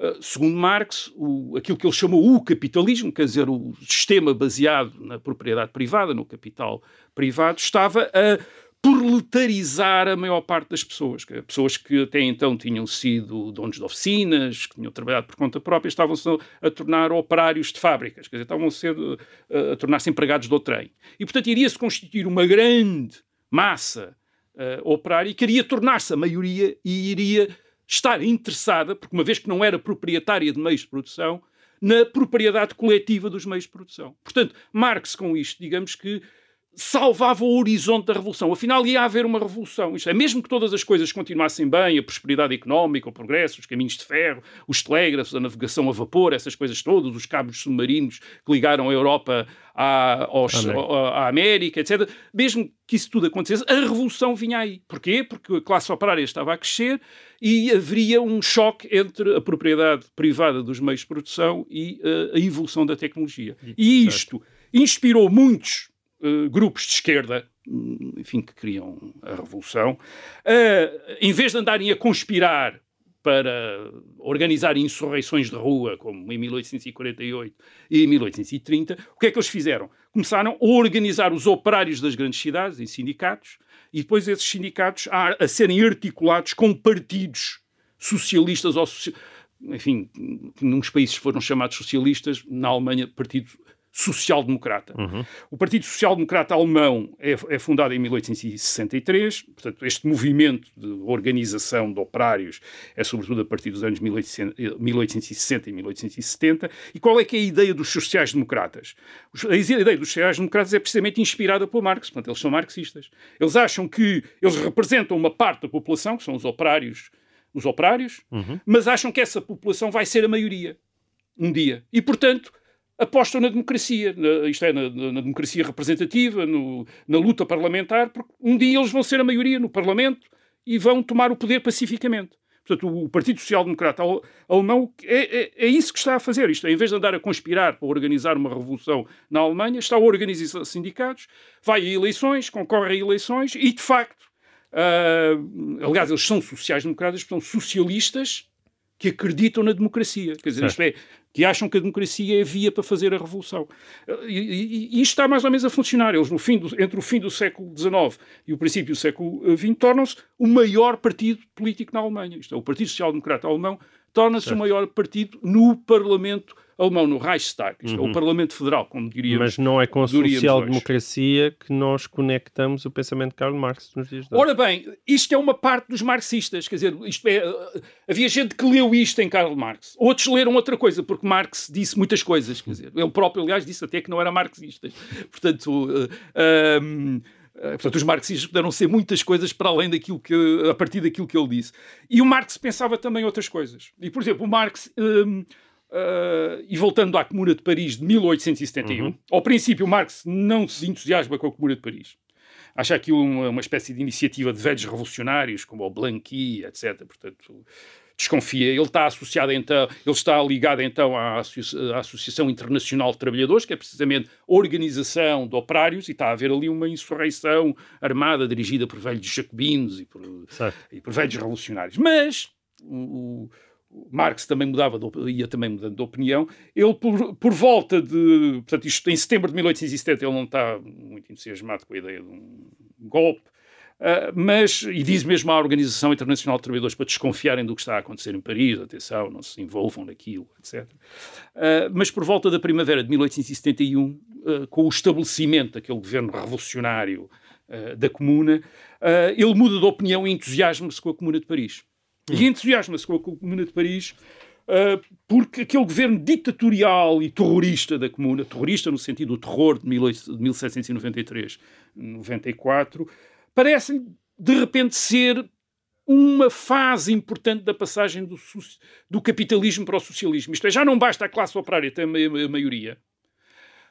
Uh, segundo Marx, o- aquilo que ele chamou o capitalismo, quer dizer, o sistema baseado na propriedade privada, no capital privado, estava a proletarizar a maior parte das pessoas. Pessoas que até então tinham sido donos de oficinas, que tinham trabalhado por conta própria, estavam-se a, tornar operários de fábricas, quer dizer, estavam a, uh, a tornar-se empregados do trem. E, portanto, iria-se constituir uma grande massa uh, operária e queria tornar-se a maioria e iria estar interessada, porque uma vez que não era proprietária de meios de produção, na propriedade coletiva dos meios de produção. Portanto, Marx, com isto, digamos que salvava o horizonte da revolução. Afinal, ia haver uma revolução. Isto é, mesmo que todas as coisas continuassem bem, a prosperidade económica, o progresso, os caminhos de ferro, os telégrafos, a navegação a vapor, essas coisas todas, os cabos submarinos que ligaram a Europa à, aos- América. à América, etc. Mesmo que isso tudo acontecesse, a revolução vinha aí. Porquê? Porque a classe operária estava a crescer e haveria um choque entre a propriedade privada dos meios de produção e eh, a evolução da tecnologia. E isto inspirou muitos eh, grupos de esquerda, hum, enfim, que queriam a revolução, a, em vez de andarem a conspirar para organizar insurreições de rua, como em 1848 e em 1830, o que é que eles fizeram? Começaram a organizar os operários das grandes cidades em sindicatos e depois esses sindicatos a, a serem articulados com partidos socialistas ou enfim, que nos países foram chamados socialistas, na Alemanha, partido social-democrata. O Partido Social Democrata Alemão é, é fundado em 1863, portanto, este movimento de organização de operários é sobretudo a partir dos anos 1800 eh, 1860 e 1870. E qual é que é a ideia dos sociais-democratas? A ideia dos sociais-democratas é precisamente inspirada por Marx, portanto, eles são marxistas. Eles acham que eles representam uma parte da população, que são os operários, os operários, mas acham que essa população vai ser a maioria um dia. E, portanto, apostam na democracia, na- isto é, na, na- democracia representativa, no- na luta parlamentar, porque um dia eles vão ser a maioria no Parlamento e vão tomar o poder pacificamente. Portanto, o Partido Social Democrata Al- Alemão é, é- é isso que está a fazer. Isto é, em vez de andar a conspirar para organizar uma revolução na Alemanha, está a organizar sindicatos, vai a eleições, concorre a eleições e, de facto, ah, aliás, eles são sociais-democratas, são socialistas que acreditam na democracia. Quer dizer, isto é, que acham que a democracia é a via para fazer a revolução. E, e- e isto está mais ou menos a funcionar. Eles, no fim do- entre o fim do século XIX e o princípio do século XX, tornam-se o maior partido político na Alemanha. Isto é, o Partido Social Democrata Alemão torna-se o maior partido no Parlamento alemão, no Reichstag. Isto é, o Parlamento Federal, como diríamos. Mas não é com a social-democracia que nós conectamos o pensamento de Karl Marx nos dias de hoje. Ora bem, isto é uma parte dos marxistas, quer dizer, isto é, uh, havia gente que leu isto em Karl Marx, outros leram outra coisa, porque Marx disse muitas coisas, quer dizer, ele próprio, aliás, disse até que não era marxista. Portanto, uh, um, Uh, portanto, os marxistas puderam ser muitas coisas para além daquilo que, a partir daquilo que ele disse. E o Marx pensava também outras coisas. E, por exemplo, o Marx, um, uh, e voltando à Comuna de Paris de 1871, uhum. ao princípio, Marx não se entusiasma com a Comuna de Paris. Acha aquilo uma, uma espécie de iniciativa de velhos revolucionários, como o Blanqui, etc. Portanto, desconfia. Ele está associado então, ele está ligado então à, Associação Internacional de Trabalhadores, que é precisamente a organização de operários, e está a haver ali uma insurreição armada dirigida por velhos jacobinos e por, e por velhos revolucionários. Mas o, o Marx também mudava, de, ia também mudando de opinião. Ele, por, por volta de, portanto, isto em setembro de 1870, ele não está muito entusiasmado com a ideia de um golpe, Uh, mas, e diz mesmo à Organização Internacional de Trabalhadores para desconfiarem do que está a acontecer em Paris, atenção, não se envolvam naquilo, etc. Uh, ah, mas por volta da primavera de 1871, uh, ah, com o estabelecimento daquele governo revolucionário da Comuna, ele muda de opinião e entusiasma-se com a Comuna de Paris. Hum. E entusiasma-se com a Comuna de Paris porque aquele governo ditatorial e terrorista da Comuna, terrorista no sentido do terror de 1793-94, parece de repente ser uma fase importante da passagem do, do, capitalismo para o socialismo. Isto é, já não basta a classe operária ter a maioria.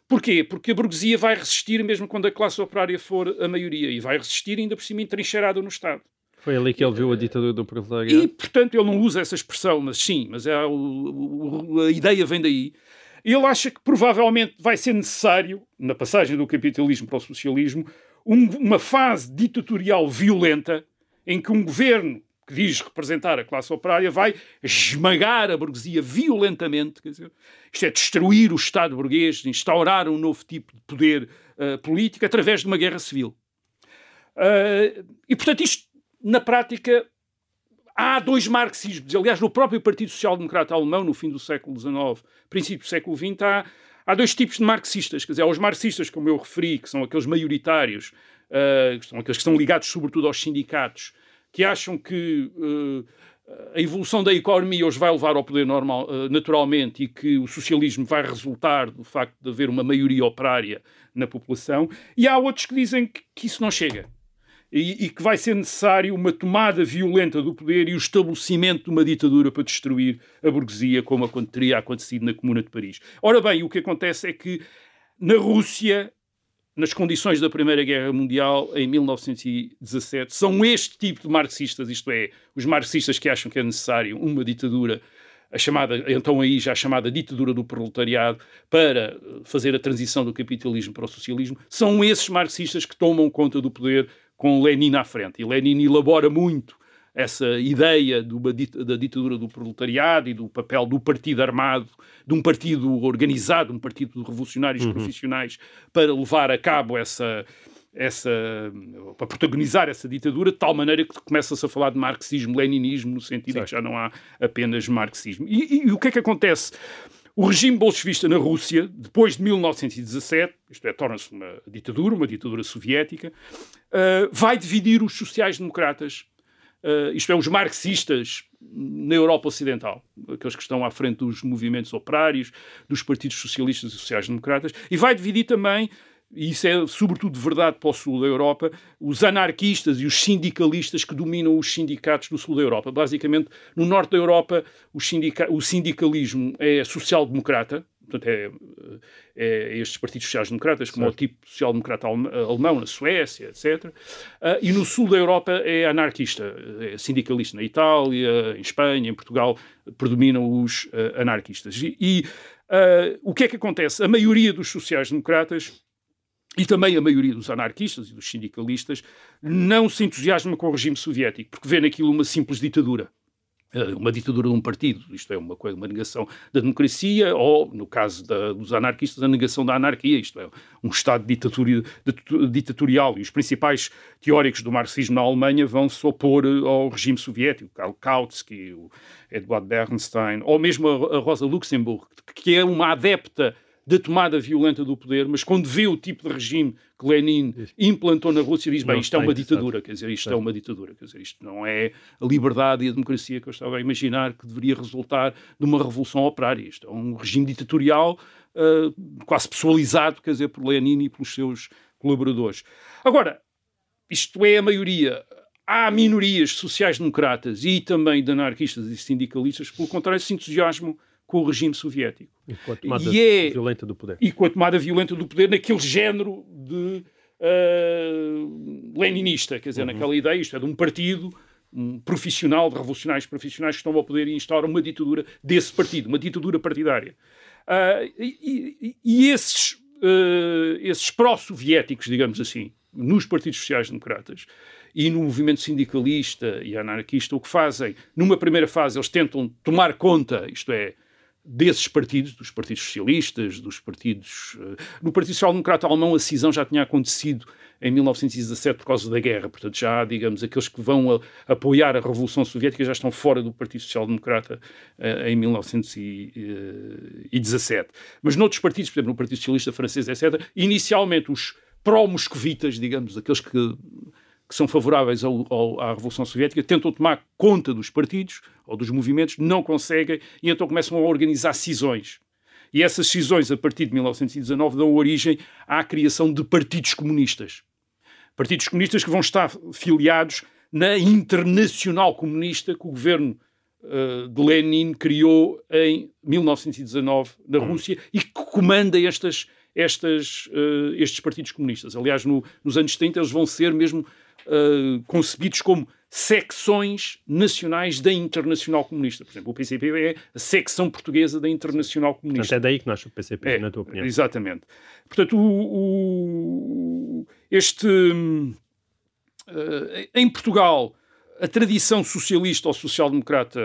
Porquê? Porque a burguesia vai resistir mesmo quando a classe operária for a maioria e vai resistir ainda por cima entrincheirada no Estado. Foi ali que ele viu a ditadura do proletariado. E, portanto, ele não usa essa expressão, mas sim, mas é, o, a ideia vem daí. Ele acha que provavelmente vai ser necessário, na passagem do capitalismo para o socialismo, um, uma fase ditatorial violenta em que um governo que diz representar a classe operária vai esmagar a burguesia violentamente, quer dizer, isto é, destruir o Estado burguês, instaurar um novo tipo de poder uh, político através de uma guerra civil. Uh, e, portanto, isto, na prática, há dois marxismos. Aliás, no próprio Partido Social Democrata Alemão, no fim do século XIX, princípio do século XX, há Há dois tipos de marxistas, quer dizer, há os marxistas, como eu referi, que são aqueles maioritários, uh, que são aqueles que estão ligados sobretudo aos sindicatos, que acham que uh, a evolução da economia os vai levar ao poder normal, uh, naturalmente e que o socialismo vai resultar do facto de haver uma maioria operária na população, e há outros que dizem que, que isso não chega e, e, que vai ser necessário uma tomada violenta do poder e o estabelecimento de uma ditadura para destruir a burguesia, como teria acontecido na Comuna de Paris. Ora bem, o que acontece é que na Rússia, nas condições da Primeira Guerra Mundial, em 1917, são este tipo de marxistas, isto é, os marxistas que acham que é necessário uma ditadura a chamada, então aí já a chamada ditadura do proletariado, para fazer a transição do capitalismo para o socialismo, são esses marxistas que tomam conta do poder com Lenin à frente. E Lenin elabora muito essa ideia do, da ditadura do proletariado e do papel do partido armado, de um partido organizado, um partido de revolucionários uhum. profissionais, para levar a cabo essa, essa para protagonizar essa ditadura, de tal maneira que começa-se a falar de marxismo-leninismo, no sentido certo. de que já não há apenas marxismo. E, e, e o que é que acontece? O regime bolchevista na Rússia, depois de 1917, isto é, torna-se uma ditadura, uma ditadura soviética, uh, vai dividir os sociais-democratas, uh, isto é, os marxistas na Europa Ocidental, aqueles que estão à frente dos movimentos operários, dos partidos socialistas e sociais-democratas, e vai dividir também e isso é sobretudo verdade para o sul da Europa, os anarquistas e os sindicalistas que dominam os sindicatos do sul da Europa. Basicamente, no norte da Europa, o, sindica o sindicalismo é social-democrata, portanto, é, é estes partidos sociais-democratas, como certo. o tipo social-democrata alemão na Suécia, etc. Uh, e no sul da Europa é anarquista, é sindicalista. Na Itália, em Espanha, em Portugal, predominam os uh, anarquistas. E, e uh, o que é que acontece? A maioria dos sociais-democratas e também a maioria dos anarquistas e dos sindicalistas não se entusiasma com o regime soviético, porque vê naquilo uma simples ditadura. Eh, uma ditadura de um partido, isto é, uma, coisa, uma negação da democracia, ou, no caso da, dos anarquistas, a negação da anarquia, isto é, um Estado ditatorial. E os principais teóricos do marxismo na Alemanha vão se opor eh, ao regime soviético, Karl Kautsky, o Eduard Bernstein, ou mesmo a, Rosa Luxemburg, que é uma adepta da tomada violenta do poder, mas quando vê o tipo de regime que Lenin implantou na Rússia, diz, bem, isto é uma ditadura, quer dizer, isto é uma ditadura, quer dizer, isto não é a liberdade e a democracia que eu estava a imaginar que deveria resultar de uma revolução operária. Isto é um regime ditatorial uh, quase pessoalizado, quer dizer, por Lenin e pelos seus colaboradores. Agora, isto é a maioria. Há minorias sociais-democratas e também de anarquistas e sindicalistas que, pelo contrário, se entusiasmam com o regime soviético. E com a tomada é- violenta do poder. E com a tomada violenta do poder naquele género de uh, leninista, quer dizer, naquela ideia, isto é, de um partido um profissional, de revolucionários profissionais que estão ao poder e instauram uma ditadura desse partido, uma ditadura partidária. Ah, e, e- esses, ah, esses pró-soviéticos, digamos assim, nos partidos sociais-democratas e no movimento sindicalista e anarquista, o que fazem, numa primeira fase, eles tentam tomar conta, isto é, desses partidos, dos partidos socialistas, dos partidos. eh, No Partido Social Democrata Alemão, a cisão já tinha acontecido em 1917 por causa da guerra, portanto, já, digamos, aqueles que vão a- apoiar a Revolução Soviética já estão fora do Partido Social Democrata eh, em 1917. Mas noutros partidos, por exemplo, no Partido Socialista Francês, etc., inicialmente os pró-moscovitas, digamos, aqueles que que são favoráveis ao- ao- à Revolução Soviética tentam tomar conta dos partidos ou dos movimentos, não conseguem e então começam a organizar cisões. E essas cisões, a partir de 1919, dão origem à criação de partidos comunistas. Partidos comunistas que vão estar filiados na Internacional Comunista que o governo eh, de Lenin criou em 1919 na Rússia e que comanda estas, estas, eh, estes partidos comunistas. Aliás, no- nos anos 30 eles vão ser mesmo eh, concebidos como secções nacionais da Internacional Comunista. Por exemplo, o PCP é a secção portuguesa da Internacional Comunista. Portanto, é daí que nasce o PCP, É, na tua opinião. Exatamente. Portanto, o, o- este. eh, em Portugal, a tradição socialista ou social-democrata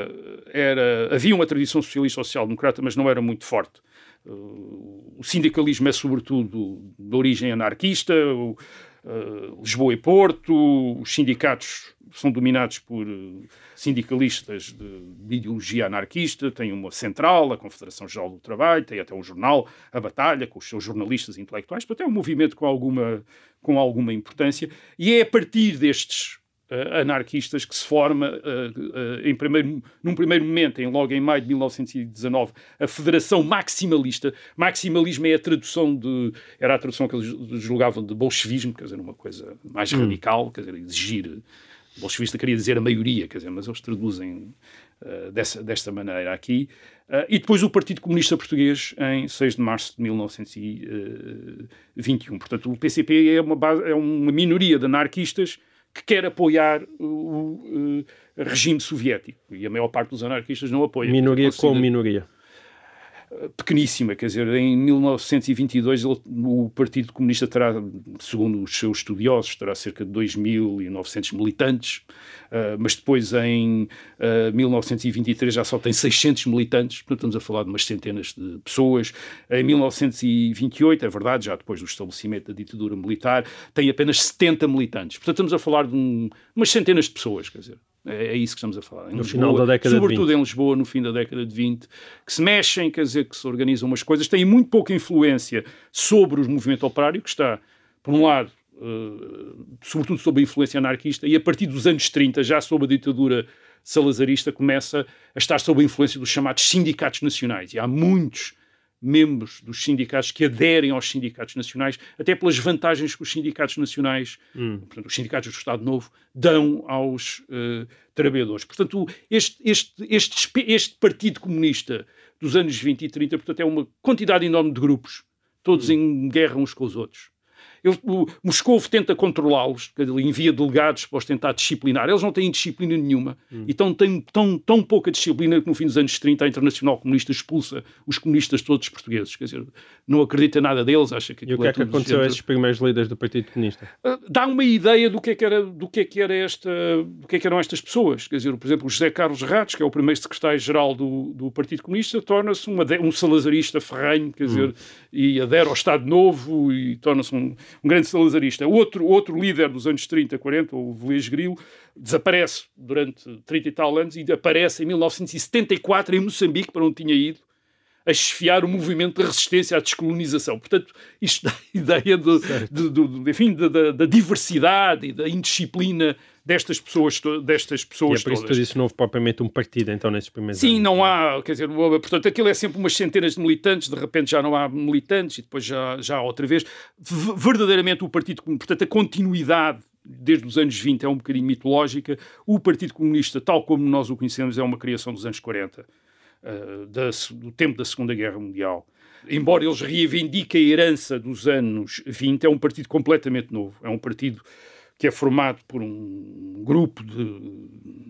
era. Havia uma tradição socialista ou social-democrata, mas não era muito forte. Eh, o sindicalismo é, sobretudo, de origem anarquista. o, eh, Lisboa e Porto, os sindicatos são dominados por eh, sindicalistas de, de ideologia anarquista, tem uma central, a Confederação Geral do Trabalho, tem até um jornal, A Batalha, com os seus jornalistas intelectuais, portanto é um movimento com alguma, com alguma importância, e é a partir destes anarquistas que se forma, eh, eh, em primeiro, num primeiro momento, em, logo em maio de 1919, a Federação Maximalista. Maximalismo é a tradução de. Era a tradução que eles julgavam de bolchevismo, quer dizer, uma coisa mais radical, quer dizer, exigir. Bolchevista queria dizer a maioria, quer dizer, mas eles traduzem eh, dessa, desta maneira aqui. Eh, e depois o Partido Comunista Português em 6 de março de 1921. Portanto, o PCP é uma, base- é uma minoria de anarquistas que quer apoiar o, o, eh, regime soviético. E a maior parte dos anarquistas não apoia. Minoria com minoria. Pequeníssima, quer dizer, em 1922 ele- o Partido Comunista terá, segundo os seus estudiosos, terá cerca de 2.900 militantes, ah, mas depois em ah, 1923 já só tem 600 militantes, portanto estamos a falar de umas centenas de pessoas. Em 1928, é verdade, já depois do estabelecimento da ditadura militar, tem apenas 70 militantes. Portanto estamos a falar de um- umas centenas de pessoas, quer dizer. É, é isso que estamos a falar. Em No final da década de sobretudo 20. em Lisboa, no fim da década de 20, que se mexem, quer dizer, que se organizam umas coisas, têm muito pouca influência sobre o movimento operário, que está, por um lado, eh, sobretudo sob a influência anarquista, e a partir dos anos 30, já sob a ditadura salazarista, começa a estar sob a influência dos chamados sindicatos nacionais. E há muitos membros dos sindicatos que aderem aos sindicatos nacionais, até pelas vantagens que os sindicatos nacionais, portanto, os sindicatos do Estado Novo, dão aos eh, trabalhadores. Portanto, este, este, este, este Partido Comunista dos anos 20 e 30, portanto, é uma quantidade enorme de grupos, todos em guerra uns com os outros. Ele, o Moscou tenta controlá-los, ele envia delegados para os tentar disciplinar. Eles não têm disciplina nenhuma Hum. e tão, têm tão, tão pouca disciplina que no fim dos anos 30 a Internacional Comunista expulsa os comunistas todos portugueses. Quer dizer, não acredita nada deles, acha que E o que é que tudo aconteceu a esses primeiros líderes do Partido Comunista? Uh, dá uma ideia do que é que era do que é que era esta do que é que eram estas pessoas quer dizer por exemplo o José Carlos Ratos que é o primeiro secretário-geral do, do Partido Comunista torna-se um, um salazarista ferrenho quer dizer e adere ao Estado Novo e torna-se um, um grande salazarista outro outro líder dos anos 30 40 o Velez Grilo desaparece durante 30 e tal anos e aparece em 1974 em Moçambique para onde tinha ido a esfiar o movimento de resistência à descolonização. Portanto, isto dá a ideia do- do- do- enfim, da, da- da diversidade e da indisciplina destas pessoas, destas E é pessoas por isso que tu todas. que não houve propriamente um partido, então, nesses primeiros Sim, anos. não há, quer dizer, portanto, aquilo é sempre umas centenas de militantes, de repente já não há militantes e depois já, já há outra vez. Verdadeiramente o partido, Comun- portanto, a continuidade desde os anos 20 é um bocadinho mitológica. O Partido Comunista, tal como nós o conhecemos, é uma criação dos anos 40, uh, da, do tempo da Segunda Guerra Mundial. Embora eles reivindiquem a herança dos anos 20, é um partido completamente novo. É um partido que é formado por um grupo de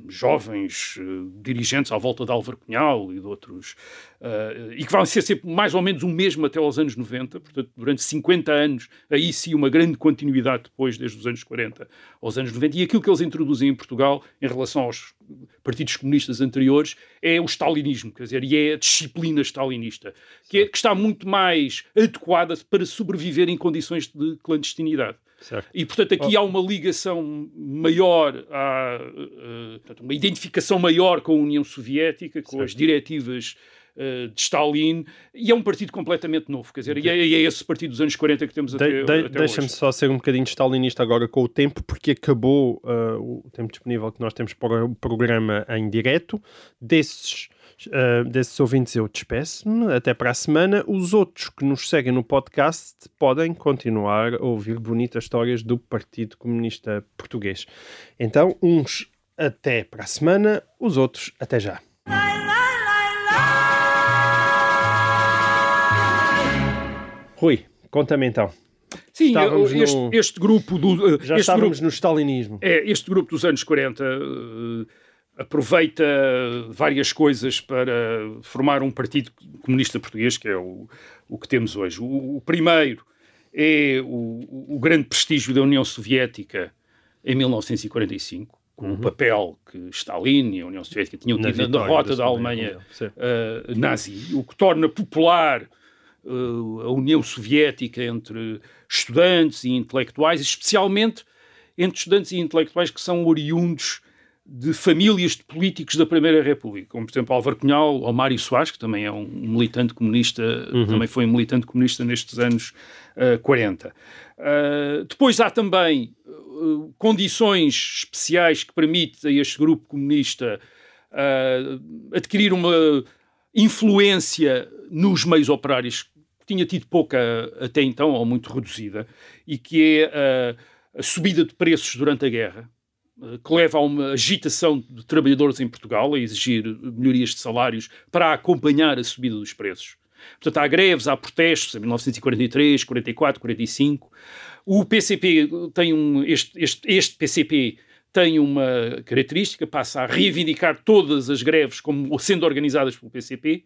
jovens uh, dirigentes à volta de Álvaro Cunhal e de outros, uh, e que vão ser sempre mais ou menos o mesmo até aos anos 90, portanto, durante 50 anos, aí sim uma grande continuidade depois, desde os anos 40 aos anos 90, e aquilo que eles introduzem em Portugal, em relação aos partidos comunistas anteriores, é o stalinismo, quer dizer, e é a disciplina stalinista, que, é, que está muito mais adequada para sobreviver em condições de clandestinidade. Certo. E, portanto, aqui oh. há uma ligação maior, há, uh, uma identificação maior com a União Soviética, com certo. as diretivas uh, de Stalin, e é um partido completamente novo, quer dizer, e é, e é esse partido dos anos 40 que temos de, até, de, até Deixa-me só ser um bocadinho stalinista agora com o tempo, porque acabou uh, o tempo disponível que nós temos para o programa em direto. Desses Uh, desses ouvintes eu despeço-me. Até para a semana. Os outros que nos seguem no podcast podem continuar a ouvir bonitas histórias do Partido Comunista Português. Então, uns até para a semana, os outros até já. Rui, conta-me então. Sim, este, no... este, grupo do. Já estávamos grupo, no stalinismo. É, este grupo dos anos 40. Uh, aproveita várias coisas para formar um partido comunista português, que é o, o que temos hoje. O, o primeiro é o, o, grande prestígio da União Soviética em 1945, com uhum. o papel que Stalin e a União Soviética tinham tido na, derrota da, Alemanha uh, nazi, o que torna popular uh, a União Soviética entre estudantes e intelectuais, especialmente entre estudantes e intelectuais que são oriundos de famílias de políticos da Primeira República, como por exemplo Álvaro Cunhal ou Mário Soares, que também é um militante comunista, uhum. também foi um militante comunista nestes anos uh, 40. Uh, depois há também uh, condições especiais que permitem a este grupo comunista uh, adquirir uma influência nos meios operários que tinha tido pouca até então, ou muito reduzida, e que é a subida de preços durante a guerra que leva a uma agitação de trabalhadores em Portugal a exigir melhorias de salários para acompanhar a subida dos preços. Portanto, há greves, há protestos em 1943, 44, 45. O PCP tem um. Este, este, este PCP tem uma característica, passa a reivindicar todas as greves como sendo organizadas pelo PCP.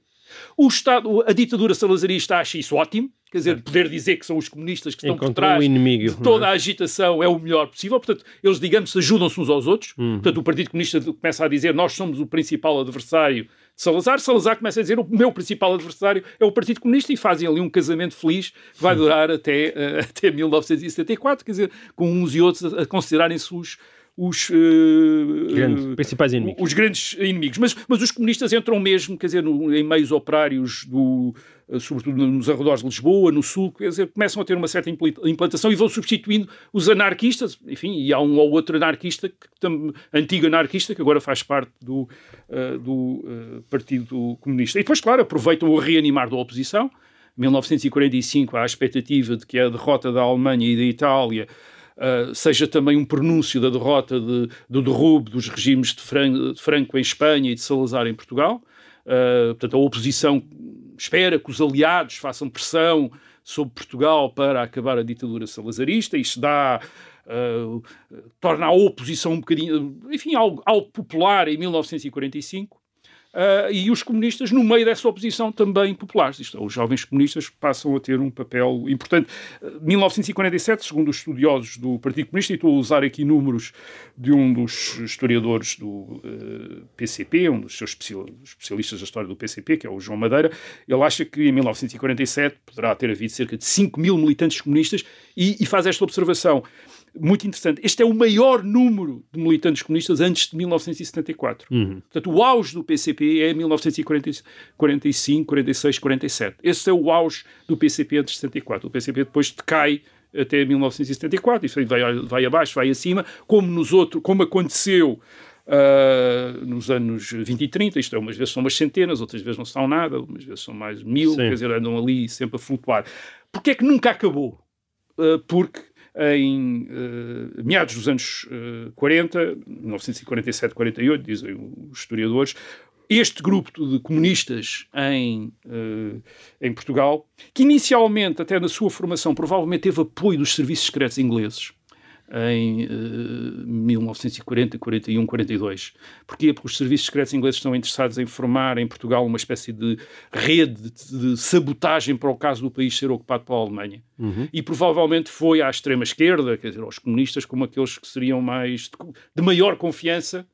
O Estado, a ditadura salazarista acha isso ótimo, quer dizer, poder dizer que são os comunistas que estão Encontrou por trás inimigo, de toda é? a agitação é o melhor possível. Portanto, eles, digamos, ajudam-se uns aos outros. Uhum. Portanto, o Partido Comunista começa a dizer nós somos o principal adversário de Salazar. Salazar começa a dizer o meu principal adversário é o Partido Comunista e fazem ali um casamento feliz que vai durar até, uh, [laughs] até 1974, quer dizer, com uns e outros a, a considerarem-se os os, uh, principais inimigos. Os grandes inimigos. Mas, mas os comunistas entram mesmo, quer dizer, no, em meios operários do, uh, sobretudo nos arredores de Lisboa, no Sul, quer dizer, começam a ter uma certa implantação e vão substituindo os anarquistas, enfim, e há um ou outro anarquista, que, antigo anarquista, que agora faz parte do, uh, do Partido Comunista. E depois, claro, aproveitam o reanimar da oposição. 1945 há a expectativa de que a derrota da Alemanha e da Itália uh, seja também um pronúncio da derrota de, do derrubo dos regimes de, de, Franco em Espanha e de Salazar em Portugal. Uh, portanto, a oposição espera que os aliados façam pressão sobre Portugal para acabar a ditadura salazarista. Isto dá. Uh, torna a oposição um bocadinho, enfim, algo, algo popular em 1945. Uh, e os comunistas no meio dessa oposição também populares. Isto, os jovens comunistas passam a ter um papel importante. Uh, 1947, segundo os estudiosos do Partido Comunista, e estou a usar aqui números de um dos historiadores do uh, ah, PCP, um dos seus especialistas da história do PCP, que é o João Madeira, ele acha que em 1947 poderá ter havido cerca de 5 mil militantes comunistas e, e faz esta observação muito interessante. Este é o maior número de militantes comunistas antes de 1974. Uhum. Portanto, o auge do PCP é 1945, 46, 47. Esse é o auge do PCP antes de 74. O PCP depois decai até 1974, e vai, vai abaixo, vai acima, como nos outros, como aconteceu Uh, nos anos 20 e 30, isto é, umas vezes são umas centenas, outras vezes não são nada, umas vezes são mais mil, Sim. quer dizer, andam ali sempre a flutuar. Porquê é que nunca acabou? Uh, porque em uh, meados dos anos uh, 40, 1947, 48, dizem os historiadores, este grupo de comunistas em, uh, em Portugal, que inicialmente, até na sua formação, provavelmente teve apoio dos serviços secretos ingleses, em uh, 1940, 41, 42. Porquê? Porque os serviços secretos ingleses estão interessados em formar em Portugal uma espécie de rede de, de sabotagem para o caso do país ser ocupado pela Alemanha. Uhum. E provavelmente foi à extrema-esquerda, quer dizer, aos comunistas, como aqueles que seriam mais de, de maior confiança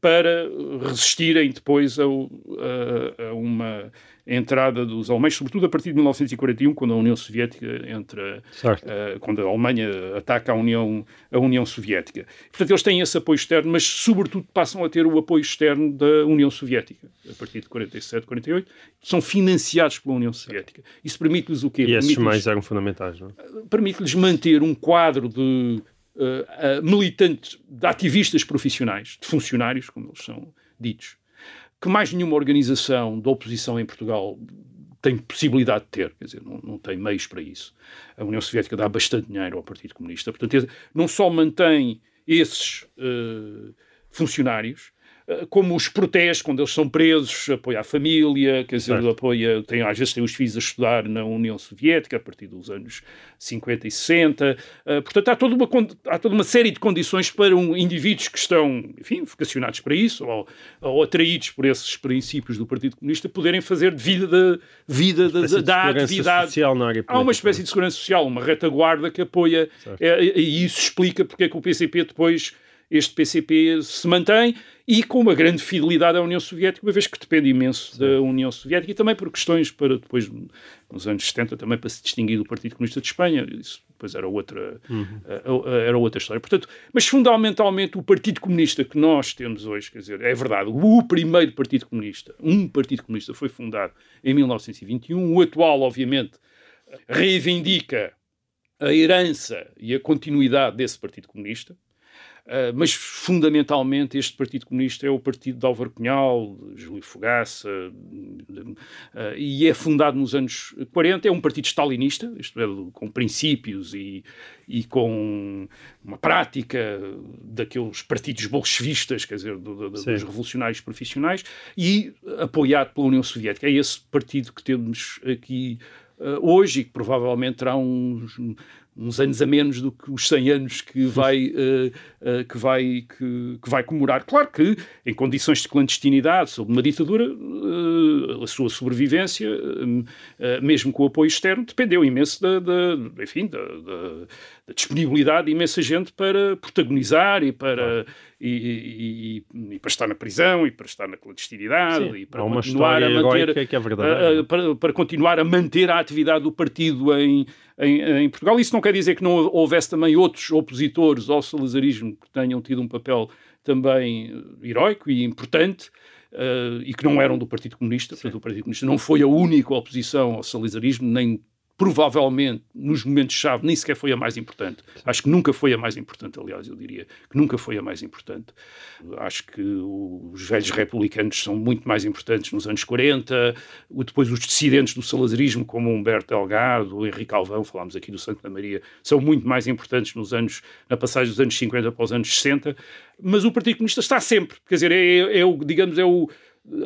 para resistirem depois a, a, a, uma entrada dos alemães, sobretudo a partir de 1941, quando a União Soviética entra, uh, quando a Alemanha ataca a União, a União Soviética. Portanto, eles têm esse apoio externo, mas sobretudo passam a ter o apoio externo da União Soviética, a partir de 47, 48, são financiados pela União Soviética. Isso permite-lhes o quê? E esses mais eram fundamentais, não é? Permite-lhes manter um quadro de uh, militantes, de ativistas profissionais, de funcionários, como eles são ditos, que mais nenhuma organização de oposição em Portugal tem possibilidade de ter, quer dizer, não, não, tem meios para isso. A União Soviética dá bastante dinheiro ao Partido Comunista, portanto, não só mantém esses uh, funcionários, como os protege quando eles são presos, apoia a família, quer dizer, certo. apoia, tem, às vezes tem os filhos a estudar na União Soviética a partir dos anos 50 e 60. Uh, eh, portanto, há toda, uma, há toda uma série de condições para um, indivíduos que estão, enfim, vocacionados para isso ou, ou, atraídos por esses princípios do Partido Comunista poderem fazer de vida da, vida da, da, da atividade. Social na área há uma espécie de segurança social, uma retaguarda que apoia, é, e isso explica porque é que o PCP depois este PCP se mantém e com uma grande fidelidade à União Soviética, uma vez que depende imenso Sim. da União Soviética e também por questões para depois, nos anos 70, também para se distinguir do Partido Comunista de Espanha. Isso depois era outra, uhum. era outra história. Portanto, mas fundamentalmente o Partido Comunista que nós temos hoje, quer dizer, é verdade, o primeiro Partido Comunista, um Partido Comunista foi fundado em 1921, o atual, obviamente, reivindica a herança e a continuidade desse Partido Comunista. Uh, mas fundamentalmente este Partido Comunista é o partido de Álvaro Cunhal, de Júlio Fogaça, uh, e é fundado nos anos 40, é um partido stalinista, isto é, com princípios e, e com uma prática daqueles partidos bolchevistas, quer dizer, do, do, dos revolucionários profissionais, e apoiado pela União Soviética. É esse partido que temos aqui uh, hoje e que provavelmente terá uns uns anos a menos do que os 100 anos que vai, uh, uh, que vai, que, que, vai comemorar. Claro que, em condições de clandestinidade, sob uma ditadura, uh, a sua sobrevivência, mesmo com o apoio externo, dependeu imenso da, da enfim, da, da, da, disponibilidade de imensa gente para protagonizar e para, e, e, e, para estar na prisão e para estar na clandestinidade Sim, e para continuar a manter que é verdade, para, para continuar a manter a atividade do partido em em, em, Portugal. Isso não quer dizer que não houvesse também outros opositores ao salazarismo que tenham tido um papel também heroico e importante. Uh, e que não eram do Partido Comunista, portanto, o Partido Comunista não foi a única oposição ao salazarismo, nem provavelmente, nos momentos-chave, nem sequer foi a mais importante. Acho que nunca foi a mais importante, aliás, eu diria que nunca foi a mais importante. Acho que os velhos republicanos são muito mais importantes nos anos 40, depois os dissidentes do salazarismo, como Humberto Delgado, Henrique Alvão, falámos aqui do Santa Maria, são muito mais importantes nos anos, na passagem dos anos 50 para os anos 60, mas o Partido Comunista está sempre, quer dizer, é, é, é o, digamos, é o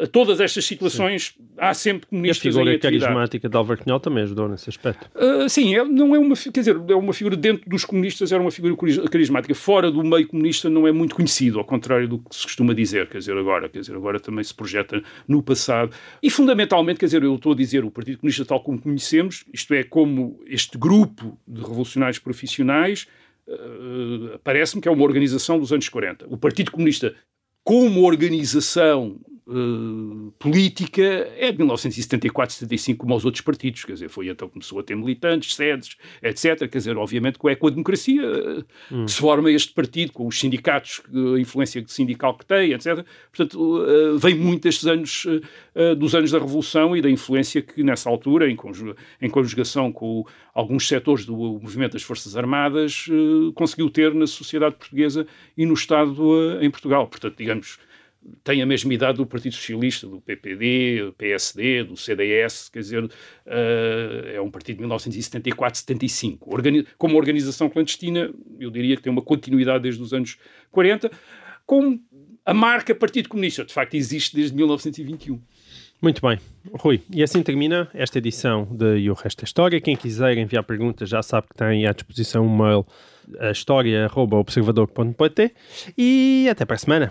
a todas estas situações sim. há sempre comunistas e a figura em carismática de Álvaro Cunhal também ajudou nesse aspecto. Uh, sim, é, não é uma, quer dizer, é uma figura dentro dos comunistas, era uma figura carismática. Fora do meio comunista não é muito conhecido, ao contrário do que se costuma dizer, quer dizer, agora, quer dizer, agora também se projeta no passado. E fundamentalmente, quer dizer, eu estou a dizer, o Partido Comunista tal como conhecemos, isto é, como este grupo de revolucionários profissionais, uh, parece-me que é uma organização dos anos 40. O Partido Comunista como organização uh, política é de 1974, 75, como aos outros partidos. Quer dizer, foi então que começou a ter militantes, sedes, etc. Quer dizer, obviamente, com a democracia hum. que se forma este partido, com os sindicatos, a influência sindical que tem, etc. Portanto, uh, vem muito destes anos, uh, dos anos da Revolução e da influência que, nessa altura, em, conjuga, em conjugação com alguns setores do movimento das Forças Armadas, conseguiu ter na sociedade portuguesa e no Estado em Portugal. Portanto, digamos tem a mesma idade do Partido Socialista, do PPD, do PSD, do CDS, quer dizer, uh, é um partido de 1974-75. Organi como organização clandestina, eu diria que tem uma continuidade desde os anos 40, com a marca Partido Comunista, de facto existe desde 1921. Muito bem, Rui. E assim termina esta edição de E o Resto da História. Quem quiser enviar perguntas já sabe que tem à disposição um mail a história.observador.pt e até para a semana.